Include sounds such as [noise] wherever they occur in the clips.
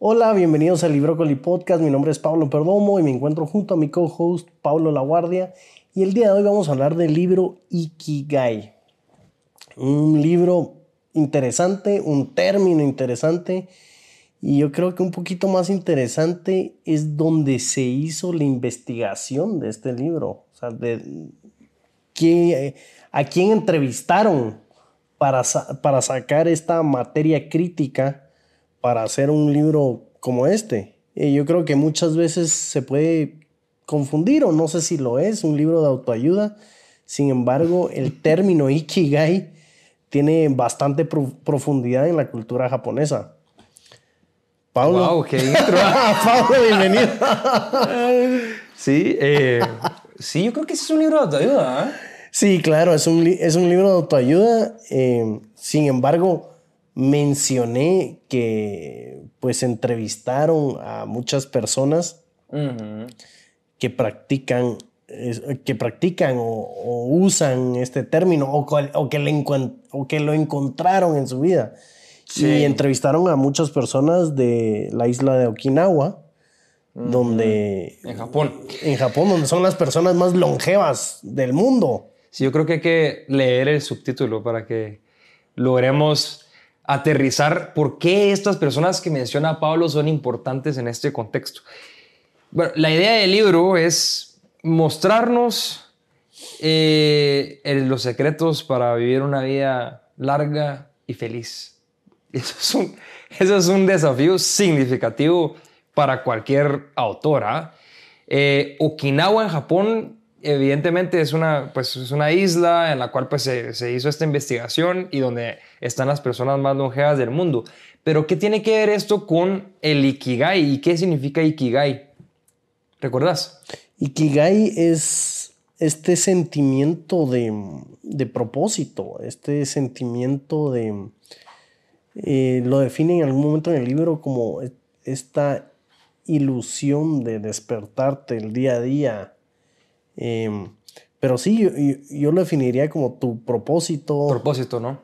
Hola, bienvenidos al Librocoli Podcast. Mi nombre es Pablo Perdomo y me encuentro junto a mi co-host Pablo Laguardia. Y el día de hoy vamos a hablar del libro Ikigai. Un libro interesante, un término interesante. Y yo creo que un poquito más interesante es donde se hizo la investigación de este libro. O sea, de qué, a quién entrevistaron para, para sacar esta materia crítica para hacer un libro como este. Y yo creo que muchas veces se puede confundir o no sé si lo es, un libro de autoayuda. Sin embargo, el [laughs] término Ikigai tiene bastante profundidad en la cultura japonesa. Pablo. Wow, qué intro. [laughs] Pablo, bienvenido. [laughs] sí, eh, sí, yo creo que es un libro de autoayuda. ¿eh? Sí, claro, es un, es un libro de autoayuda. Eh, sin embargo, mencioné que pues entrevistaron a muchas personas que practican que practican o, usan este término o, que o, que lo encontraron en su vida. Y entrevistaron a muchas personas de la isla de Okinawa, donde... En Japón. En Japón, donde son las personas más longevas del mundo. Sí, yo creo que hay que leer el subtítulo para que logremos aterrizar por qué estas personas que menciona Pablo son importantes en este contexto. Bueno, la idea del libro es mostrarnos eh, los secretos para vivir una vida larga y feliz. [laughs] Eso es un, desafío significativo para cualquier autora. Eh, Okinawa en Japón evidentemente es una, pues, es una isla en la cual pues, se, hizo esta investigación y donde están las personas más longevas del mundo. Pero ¿qué tiene que ver esto con el Ikigai y qué significa Ikigai? ¿Recuerdas? Ikigai es este sentimiento de, propósito, este sentimiento de... Eh, lo define en algún momento en el libro como esta ilusión de despertarte el día a día, Em, pero sí, yo, lo definiría como tu propósito. Propósito, ¿no?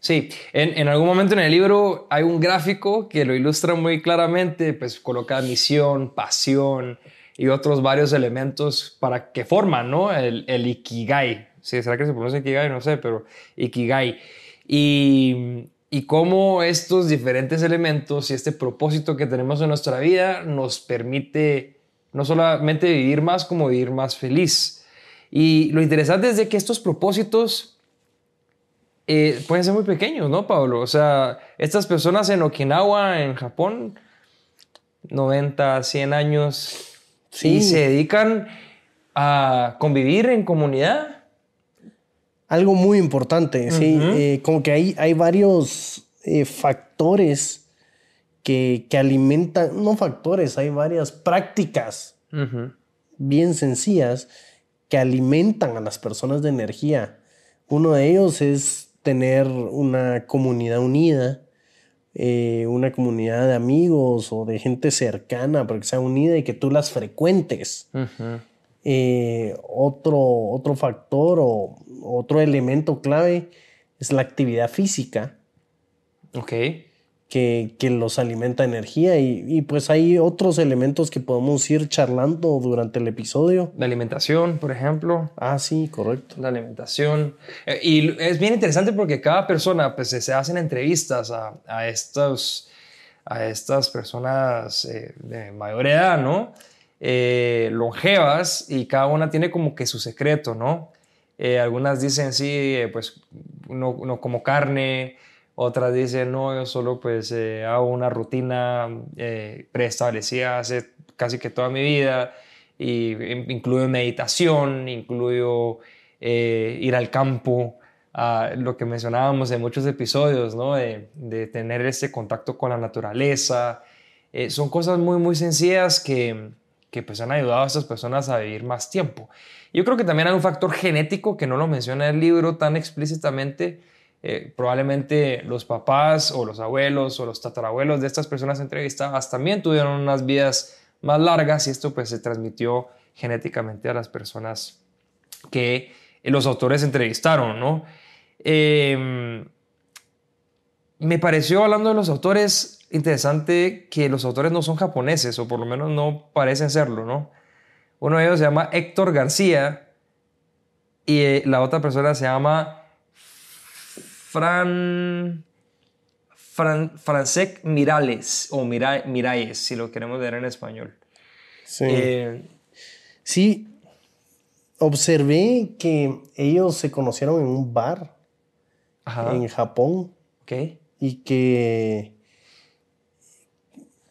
Sí, en, algún momento en el libro hay un gráfico que lo ilustra muy claramente, pues coloca misión, pasión y otros varios elementos para que forman, ¿no? El, el Ikigai. Sí, ¿Será que se pronuncia Ikigai? No sé, pero Ikigai. Y, y cómo estos diferentes elementos y este propósito que tenemos en nuestra vida nos permite no solamente vivir más, como vivir más feliz. Y lo interesante es de que estos propósitos eh, pueden ser muy pequeños, ¿no, Pablo? O sea, estas personas en Okinawa, en Japón, 90, 100 años, sí. y se dedican a convivir en comunidad. Algo muy importante, sí. Eh, como que hay, hay varios eh, factores que, alimentan, no factores, hay varias prácticas bien sencillas que alimentan a las personas de energía. Uno de ellos es tener una comunidad unida, eh, una comunidad de amigos o de gente cercana, para que sea unida y que tú las frecuentes. Eh, otro, otro factor o otro elemento clave es la actividad física. Ok que, los alimenta energía y, pues hay otros elementos que podemos ir charlando durante el episodio. La alimentación, por ejemplo. Ah, sí, correcto. La alimentación. Eh, y es bien interesante porque cada persona, pues se hacen entrevistas a, a estos, a estas personas eh, de mayor edad, ¿no? Eh, longevas y cada una tiene como que su secreto, ¿no? algunas dicen, sí, pues no, no como carne, otras dicen, no, yo solo pues eh, hago una rutina eh, preestablecida hace casi que toda mi vida y incluyo meditación, incluyo eh, ir al campo, a lo que mencionábamos en muchos episodios, ¿no? De, de tener ese contacto con la naturaleza. son cosas muy, muy sencillas que, que pues han ayudado a estas personas a vivir más tiempo. Yo creo que también hay un factor genético que no lo menciona el libro tan explícitamente, eh, probablemente los papás o los abuelos o los tatarabuelos de estas personas entrevistadas también tuvieron unas vidas más largas y esto pues se transmitió genéticamente a las personas que los autores entrevistaron, ¿no? Em, me pareció, hablando de los autores, interesante que los autores no son japoneses, o por lo menos no parecen serlo, ¿no? Uno de ellos se llama Héctor García y eh, la otra persona se llama Fran... Fran Francesc Mirales o Miralles, si lo queremos ver en español. Sí. Eh, sí, observé que ellos se conocieron en un bar en Japón. Y que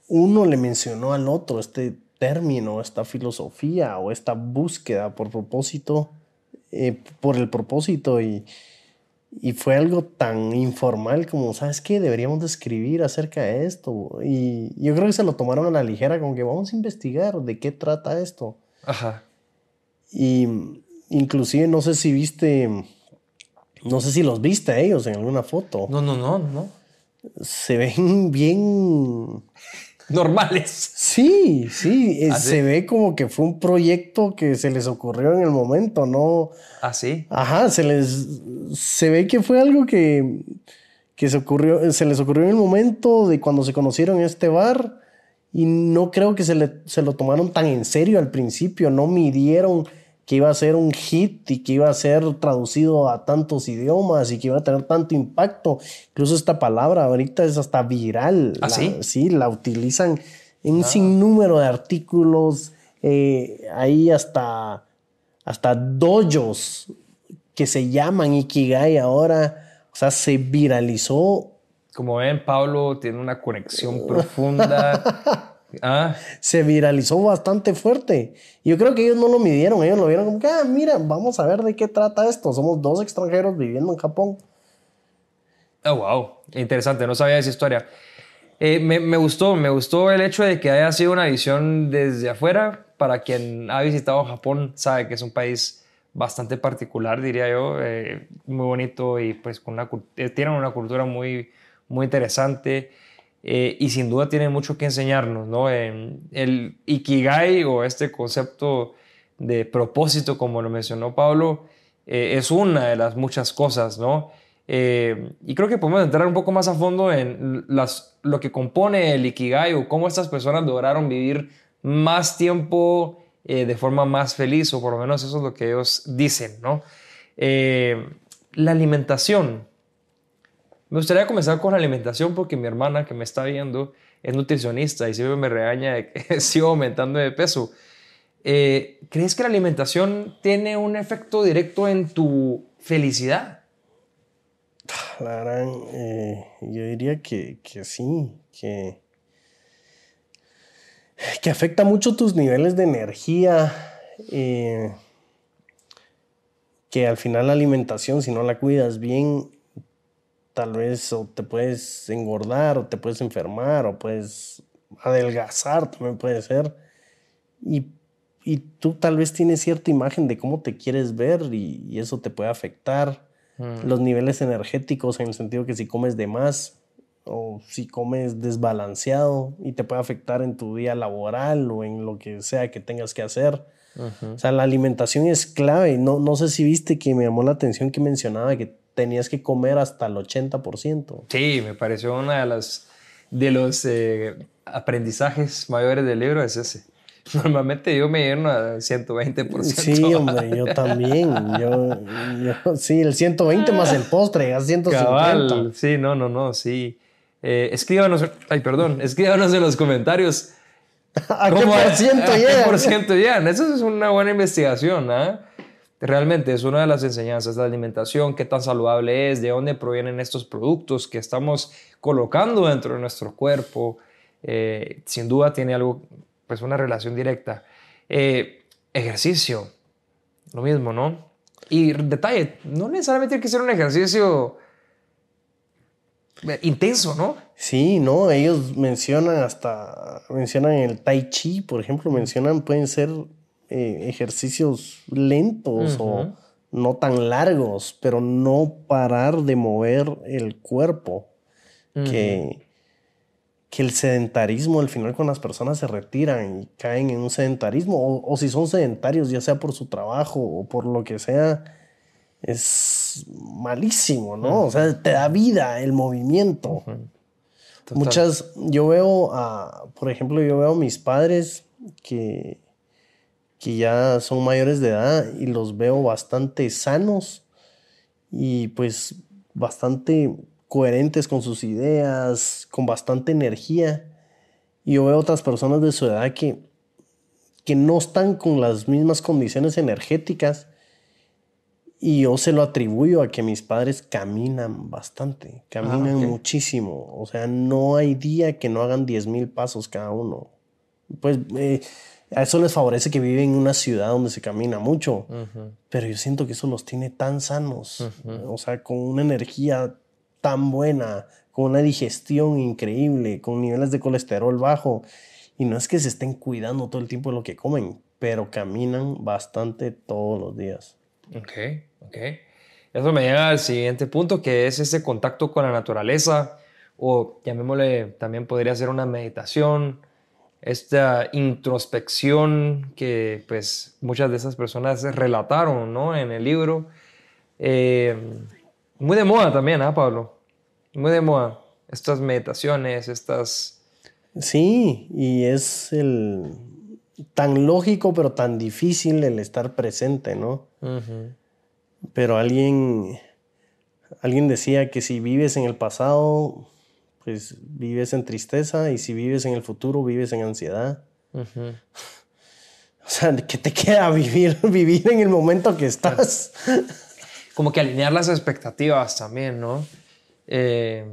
uno le mencionó al otro este término, esta filosofía o esta búsqueda por propósito, eh, por el propósito y, y, fue algo tan informal como, ¿sabes qué? Deberíamos de escribir acerca de esto. Y yo creo que se lo tomaron a la ligera, como que vamos a investigar de qué trata esto. Ajá. Y inclusive no sé si viste, no sé si los viste a ellos en alguna foto. No, no, no, no. Se ven bien [laughs] normales. Sí, sí, eh, ¿Ah, se ve como que fue un proyecto que se les ocurrió en el momento, ¿no? Ah, sí. Ajá, se les se ve que fue algo que, que se ocurrió, se les ocurrió en el momento de cuando se conocieron en este bar y no creo que se, le, se lo tomaron tan en serio al principio, no midieron que iba a ser un hit y que iba a ser traducido a tantos idiomas y que iba a tener tanto impacto. Incluso esta palabra ahorita es hasta viral. ¿Ah, sí? Sí, la utilizan en un ah. sinnúmero de artículos. Eh, ahí hasta, hasta dojos que se llaman Ikigai ahora. O sea, se viralizó. Como ven, Pablo tiene una conexión profunda [laughs] Ah. Se viralizó bastante fuerte. Yo creo que ellos no lo midieron, ellos lo vieron como que, ah, mira, vamos a ver de qué trata esto. Somos dos extranjeros viviendo en Japón. Oh, wow, interesante, no sabía esa historia. Eh, me, me, gustó, me gustó el hecho de que haya sido una visión desde afuera. Para quien ha visitado Japón, sabe que es un país bastante particular, diría yo, eh, muy bonito y pues con una, eh, tienen una cultura muy, muy interesante. Eh, y sin duda tiene mucho que enseñarnos, ¿no? el Ikigai o este concepto de propósito, como lo mencionó Pablo, eh, es una de las muchas cosas, ¿no? Eh, y creo que podemos entrar un poco más a fondo en las, lo que compone el Ikigai o cómo estas personas lograron vivir más tiempo de forma más feliz, o por lo menos eso es lo que ellos dicen, ¿no? la alimentación me gustaría comenzar con la alimentación porque mi hermana que me está viendo es nutricionista y siempre me regaña de que [laughs] sigo aumentando de peso. Eh, ¿Crees que la alimentación tiene un efecto directo en tu felicidad? La eh, yo diría que, que sí, que, que afecta mucho tus niveles de energía. Eh, que al final la alimentación, si no la cuidas bien, tal vez o te puedes engordar o te puedes enfermar o puedes adelgazar, también puede ser. Y, tú tal vez tienes cierta imagen de cómo te quieres ver y, eso te puede afectar. Mm. Los niveles energéticos en el sentido que si comes de más o si comes desbalanceado y te puede afectar en tu día laboral o en lo que sea que tengas que hacer. O sea, la alimentación es clave. No, no sé si viste que me llamó la atención que mencionaba que tenías que comer hasta el 80%. Sí, me pareció una de las de los eh, aprendizajes mayores del libro es ese. [laughs] Normalmente yo me lleno a 120%. Sí, hombre, yo también. Yo, sí, el 120 más el postre, a 150. sí, no, no, no, sí. Eh, escríbanos, ay, perdón, escríbanos en los comentarios. [laughs] ¿A qué por ciento llegan? por ciento llegan? Eso es una buena investigación, ¿ah? Realmente es una de las enseñanzas la alimentación, qué tan saludable es, de dónde provienen estos productos que estamos colocando dentro de nuestro cuerpo. Eh, sin duda tiene algo, pues una relación directa. Eh, ejercicio, lo mismo, ¿no? Y detalle, no necesariamente tiene que ser un ejercicio intenso, ¿no? Sí, no, ellos mencionan hasta, mencionan el tai chi, por ejemplo, mencionan, pueden ser eh, ejercicios lentos o no tan largos, pero no parar de mover el cuerpo. que, que el sedentarismo al final con las personas se retiran y caen en un sedentarismo, o, si son sedentarios, ya sea por su trabajo o por lo que sea, es malísimo, ¿no? O sea, te da vida el movimiento. Muchas, yo veo a, por ejemplo, yo veo a mis padres que, que ya son mayores de edad y los veo bastante sanos y pues bastante coherentes con sus ideas, con bastante energía. Y yo veo otras personas de su edad que, que no están con las mismas condiciones energéticas y yo se lo atribuyo a que mis padres caminan bastante, caminan ah, muchísimo. O sea, no hay día que no hagan 10 mil pasos cada uno. Pues eh, a eso les favorece que viven en una ciudad donde se camina mucho. Pero yo siento que eso los tiene tan sanos. O sea, con una energía tan buena, con una digestión increíble, con niveles de colesterol bajo. Y no es que se estén cuidando todo el tiempo de lo que comen, pero caminan bastante todos los días. Ok, ok. Eso me lleva al siguiente punto, que es ese contacto con la naturaleza, o llamémosle, también podría ser una meditación, esta introspección que pues muchas de esas personas relataron, ¿no? En el libro. Eh, muy de moda también, ¿ah, Pablo? Muy de moda. Estas meditaciones, estas... Sí, y es el, tan lógico, pero tan difícil el estar presente, ¿no? Pero alguien, alguien decía que si vives en el pasado, pues vives en tristeza, y si vives en el futuro, vives en ansiedad. [laughs] O sea, ¿qué te queda vivir, [laughs] vivir en el momento que estás? [laughs] Como que alinear las expectativas también, ¿no? Eh,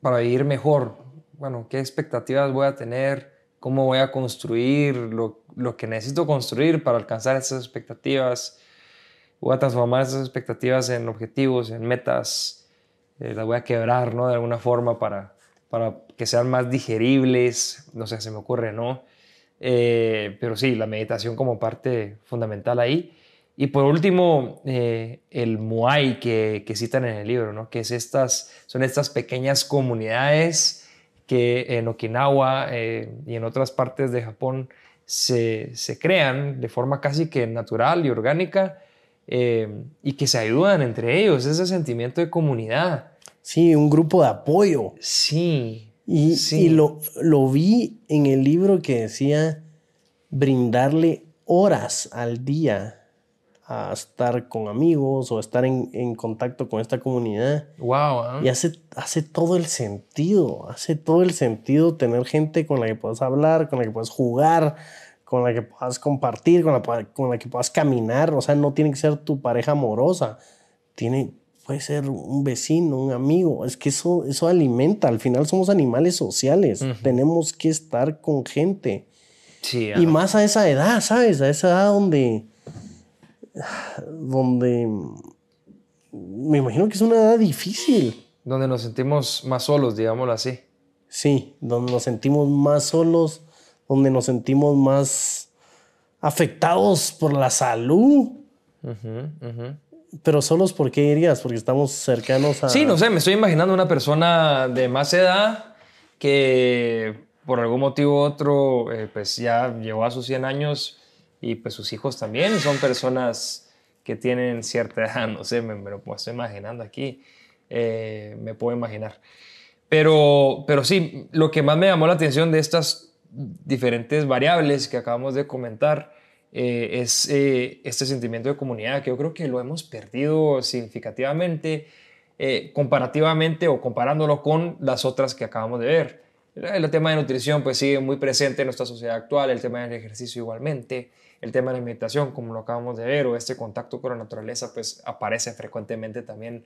para vivir mejor. Bueno, ¿qué expectativas voy a tener? cómo voy a construir lo, lo, que necesito construir para alcanzar esas expectativas. Voy a transformar esas expectativas en objetivos, en metas. Eh, las voy a quebrar, ¿no? De alguna forma para, para que sean más digeribles. No sé, se me ocurre, ¿no? Eh, pero sí, la meditación como parte fundamental ahí. Y por último, eh, el Muay que, que, citan en el libro, ¿no? que es estas, son estas pequeñas comunidades que en Okinawa eh, y en otras partes de Japón se, crean de forma casi que natural y orgánica eh, y que se ayudan entre ellos, ese sentimiento de comunidad. Sí, un grupo de apoyo. Sí. Y, y lo, lo vi en el libro que decía brindarle horas al día a estar con amigos o estar en, en contacto con esta comunidad. Wow. Y hace, hace todo el sentido, hace todo el sentido tener gente con la que puedas hablar, con la que puedas jugar, con la que puedas compartir, con la, con la que puedas caminar. O sea, no tiene que ser tu pareja amorosa, tiene, puede ser un vecino, un amigo. Es que eso, eso alimenta. Al final somos animales sociales. Tenemos que estar con gente. Sí, y más a esa edad, ¿sabes? A esa edad donde donde me imagino que es una edad difícil. Donde nos sentimos más solos, digámoslo así. Sí, donde nos sentimos más solos, donde nos sentimos más afectados por la salud. Pero solos, ¿por qué dirías? Porque estamos cercanos a... Sí, no sé, me estoy imaginando una persona de más edad que por algún motivo u otro, eh, pues ya llegó a sus 100 años y pues sus hijos también son personas que tienen cierta edad, no sé, me, lo estoy imaginando aquí, eh, me puedo imaginar. Pero, pero sí, lo que más me llamó la atención de estas diferentes variables que acabamos de comentar eh, es eh, este sentimiento de comunidad que yo creo que lo hemos perdido significativamente, comparativamente o comparándolo con las otras que acabamos de ver. El tema de nutrición pues sigue muy presente en nuestra sociedad actual, el tema del ejercicio igualmente el tema de la meditación, como lo acabamos de ver, o este contacto con la naturaleza, pues aparece frecuentemente también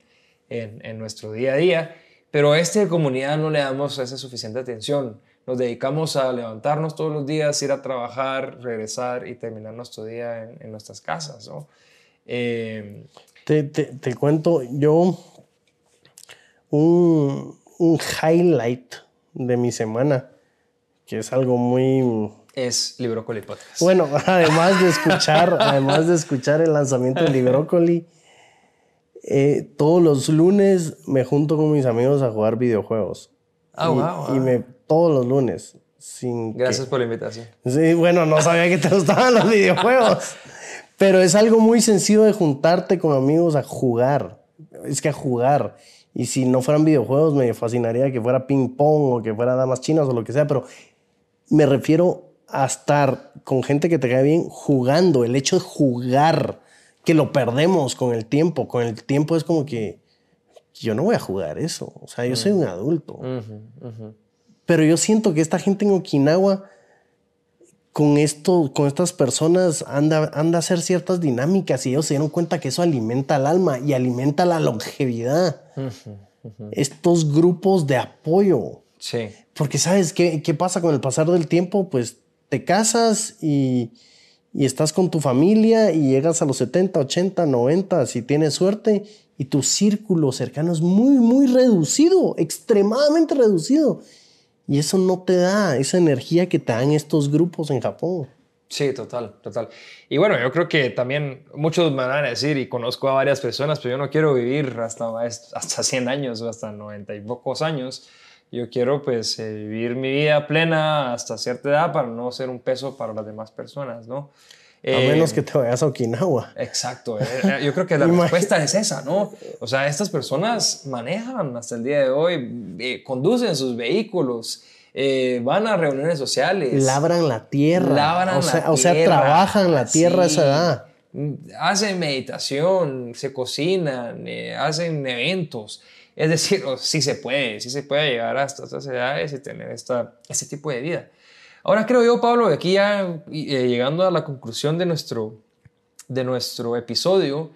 en, nuestro día a día. Pero a esta comunidad no le damos esa suficiente atención. Nos dedicamos a levantarnos todos los días, ir a trabajar, regresar y terminar nuestro día en, nuestras casas. ¿no? Eh, te, te, cuento, yo un, un highlight de mi semana, que es algo muy es Librócoli Podcast. Bueno, [laughs] además de escuchar, además de escuchar el lanzamiento de Librócoli, eh, todos los lunes me junto con mis amigos a jugar videojuegos. Ah, y, wow, Y me, todos los lunes. Sin Gracias por la invitación. Sí, bueno, no sabía que te gustaban los [laughs] videojuegos. Pero es algo muy sencillo de juntarte con amigos a jugar. Es que a jugar. Y si no fueran videojuegos, me fascinaría que fuera ping pong o que fuera damas chinas o lo que sea. Pero me refiero a estar con gente que te cae bien jugando. El hecho de jugar, que lo perdemos con el tiempo. Con el tiempo es como que yo no voy a jugar eso. O sea, yo soy un adulto. Pero yo siento que esta gente en Okinawa, con, esto, con estas personas, anda, anda a hacer ciertas dinámicas y ellos se dieron cuenta que eso alimenta al alma y alimenta la longevidad. Estos grupos de apoyo. Sí. Porque sabes qué, qué pasa con el pasar del tiempo, pues te casas y, y estás con tu familia y llegas a los 70, 80, 90, si tienes suerte, y tu círculo cercano es muy, muy reducido, extremadamente reducido. Y eso no te da esa energía que te dan estos grupos en Japón. Sí, total, total. Y bueno, yo creo que también muchos me van a decir, y conozco a varias personas, pero yo no quiero vivir hasta, hasta 100 años o hasta 90 y pocos años. Yo quiero pues eh, vivir mi vida plena hasta cierta edad para no ser un peso para las demás personas, ¿no? a menos eh, que te vayas a Okinawa. Exacto. Eh, yo creo que la [laughs] respuesta es esa, ¿no? O sea, estas personas manejan hasta el día de hoy, conducen sus vehículos, van a reuniones sociales. Labran la tierra. Labran o sea, la tierra. O sea, trabajan la tierra a esa edad. Hacen meditación, se cocinan, hacen eventos. Es decir, sí se puede, sí se puede llegar hasta estas edades y tener esta, este tipo de vida. Ahora creo yo, Pablo, aquí ya eh, llegando a la conclusión de nuestro, de nuestro episodio,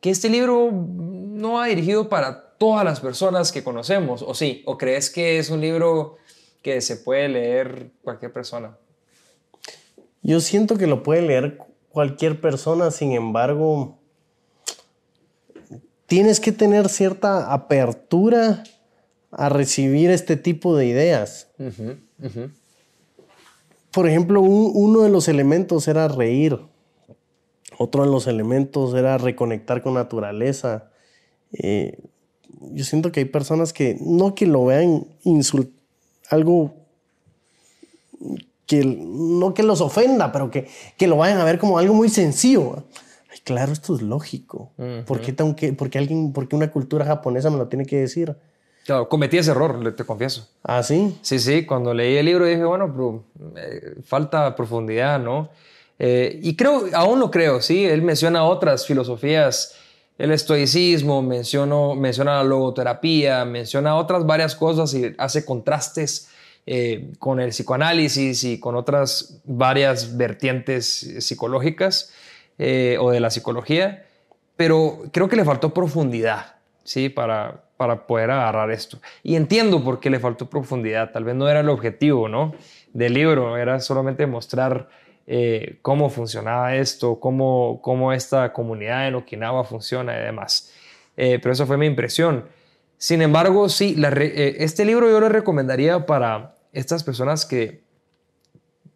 que este libro no va dirigido para todas las personas que conocemos, ¿o sí? ¿O crees que es un libro que se puede leer cualquier persona? Yo siento que lo puede leer cualquier persona, sin embargo, tienes que tener cierta apertura a recibir este tipo de ideas. Por ejemplo, uno de los elementos era reír. Otro de los elementos era reconectar con naturaleza. Eh, yo siento que hay personas que no que lo vean insult algo que no que los ofenda, pero que, que lo vayan a ver como algo muy sencillo claro, esto es lógico. ¿Por, qué tengo que, porque alguien, porque una cultura japonesa me lo tiene que decir? Claro, cometí ese error, te confieso. ¿Ah, sí? Sí, sí, cuando leí el libro dije, bueno, pero eh, falta profundidad, ¿no? Eh, y creo, aún lo creo, sí, él menciona otras filosofías, el estoicismo, menciono, menciona la logoterapia, menciona otras varias cosas y hace contrastes eh, con el psicoanálisis y con otras varias vertientes psicológicas. Eh, o de la psicología, pero creo que le faltó profundidad, ¿sí? Para, para poder agarrar esto. Y entiendo por qué le faltó profundidad, tal vez no era el objetivo, ¿no? Del libro, era solamente mostrar eh, cómo funcionaba esto, cómo, cómo esta comunidad en Okinawa funciona y demás. Eh, pero eso fue mi impresión. Sin embargo, sí, este libro yo lo recomendaría para estas personas que,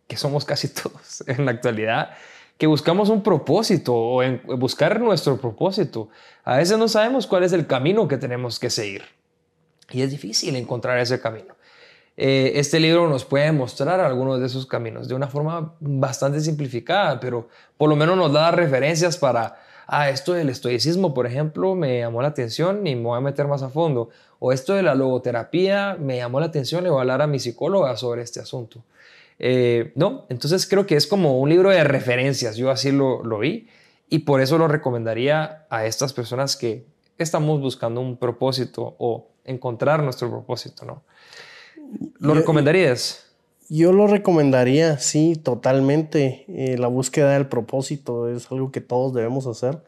que somos casi [laughs] todos en la actualidad, que buscamos un propósito o en buscar nuestro propósito. A veces no sabemos cuál es el camino que tenemos que seguir y es difícil encontrar ese camino. Eh, este libro nos puede mostrar algunos de esos caminos de una forma bastante simplificada, pero por lo menos nos da referencias para, ah, esto del estoicismo, por ejemplo, me llamó la atención y me voy a meter más a fondo. O esto de la logoterapia me llamó la atención y voy a hablar a mi psicóloga sobre este asunto. Eh, no, entonces creo que es como un libro de referencias, yo así lo, lo vi y por eso lo recomendaría a estas personas que estamos buscando un propósito o encontrar nuestro propósito, ¿no? ¿Lo recomendarías? Yo lo recomendaría, sí, totalmente. Eh, la búsqueda del propósito es algo que todos debemos hacer.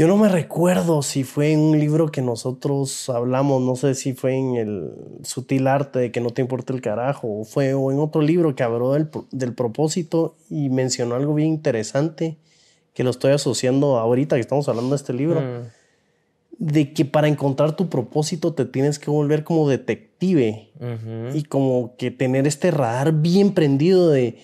Yo no me recuerdo si fue en un libro que nosotros hablamos, no sé si fue en el sutil arte de que no te importa el carajo, o fue o en otro libro que habló del, del propósito y mencionó algo bien interesante que lo estoy asociando ahorita que estamos hablando de este libro. Mm. De que para encontrar tu propósito te tienes que volver como detective y como que tener este radar bien prendido de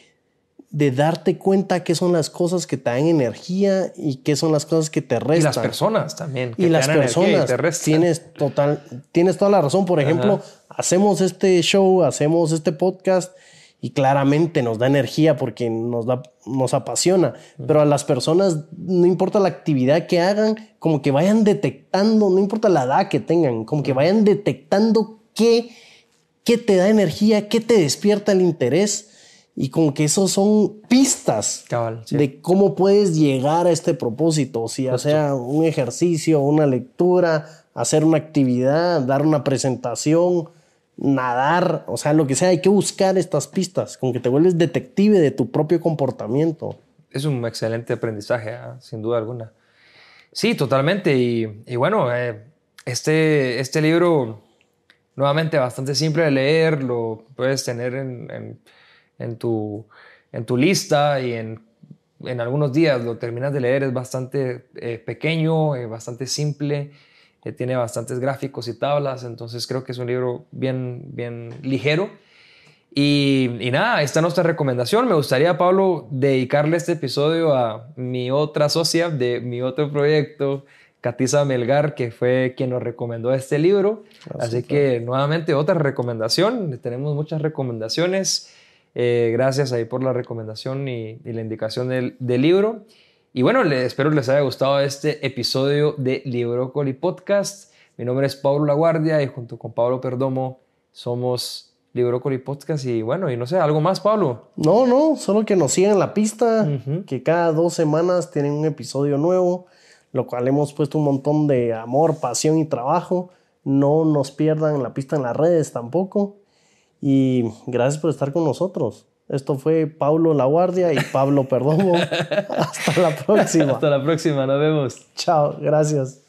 de darte cuenta qué son las cosas que te dan energía y qué son las cosas que te restan. Y las personas también. y las personas. Tienes, total, tienes toda la razón. Por ejemplo, hacemos este show, hacemos este podcast y claramente nos da energía porque nos, da, nos apasiona, pero a las personas no importa la actividad que hagan, como que vayan detectando, no importa la edad que tengan, como que vayan detectando qué, qué te da energía, qué te despierta el interés. Y como que esos son pistas de cómo puedes llegar a este propósito, si ya sea un ejercicio, una lectura, hacer una actividad, dar una presentación, nadar, o sea, lo que sea, hay que buscar estas pistas, como que te vuelves detective de tu propio comportamiento. Es un excelente aprendizaje, ¿ah? sin duda alguna. Sí, totalmente. Y, bueno, eh, este, este libro, nuevamente, bastante simple de leer, lo puedes tener en, en, tu, en tu lista y en, en, algunos días lo terminas de leer, es bastante eh, pequeño, eh, bastante simple tiene bastantes gráficos y tablas, entonces creo que es un libro bien, bien ligero. Y, nada, esta es nuestra recomendación. Me gustaría, Pablo, dedicarle este episodio a mi otra socia de mi otro proyecto, Catiza Melgar, que fue quien nos recomendó este libro. Así que nuevamente otra recomendación. Tenemos muchas recomendaciones. Eh, gracias ahí por la recomendación y, la indicación del, del libro. Y bueno, espero les haya gustado este episodio de Librócoli Podcast. Mi nombre es Pablo Laguardia y junto con Pablo Perdomo somos Librócoli Podcast. Y bueno, y no sé, ¿algo más, Pablo? No, no, solo que nos sigan la pista, que cada dos semanas tienen un episodio nuevo, lo cual hemos puesto un montón de amor, pasión y trabajo. No nos pierdan la pista en las redes tampoco. Y gracias por estar con nosotros. Esto fue Pablo La Guardia y Pablo [laughs] Perdomo. Hasta la próxima. Hasta la próxima, nos vemos. Chao, gracias.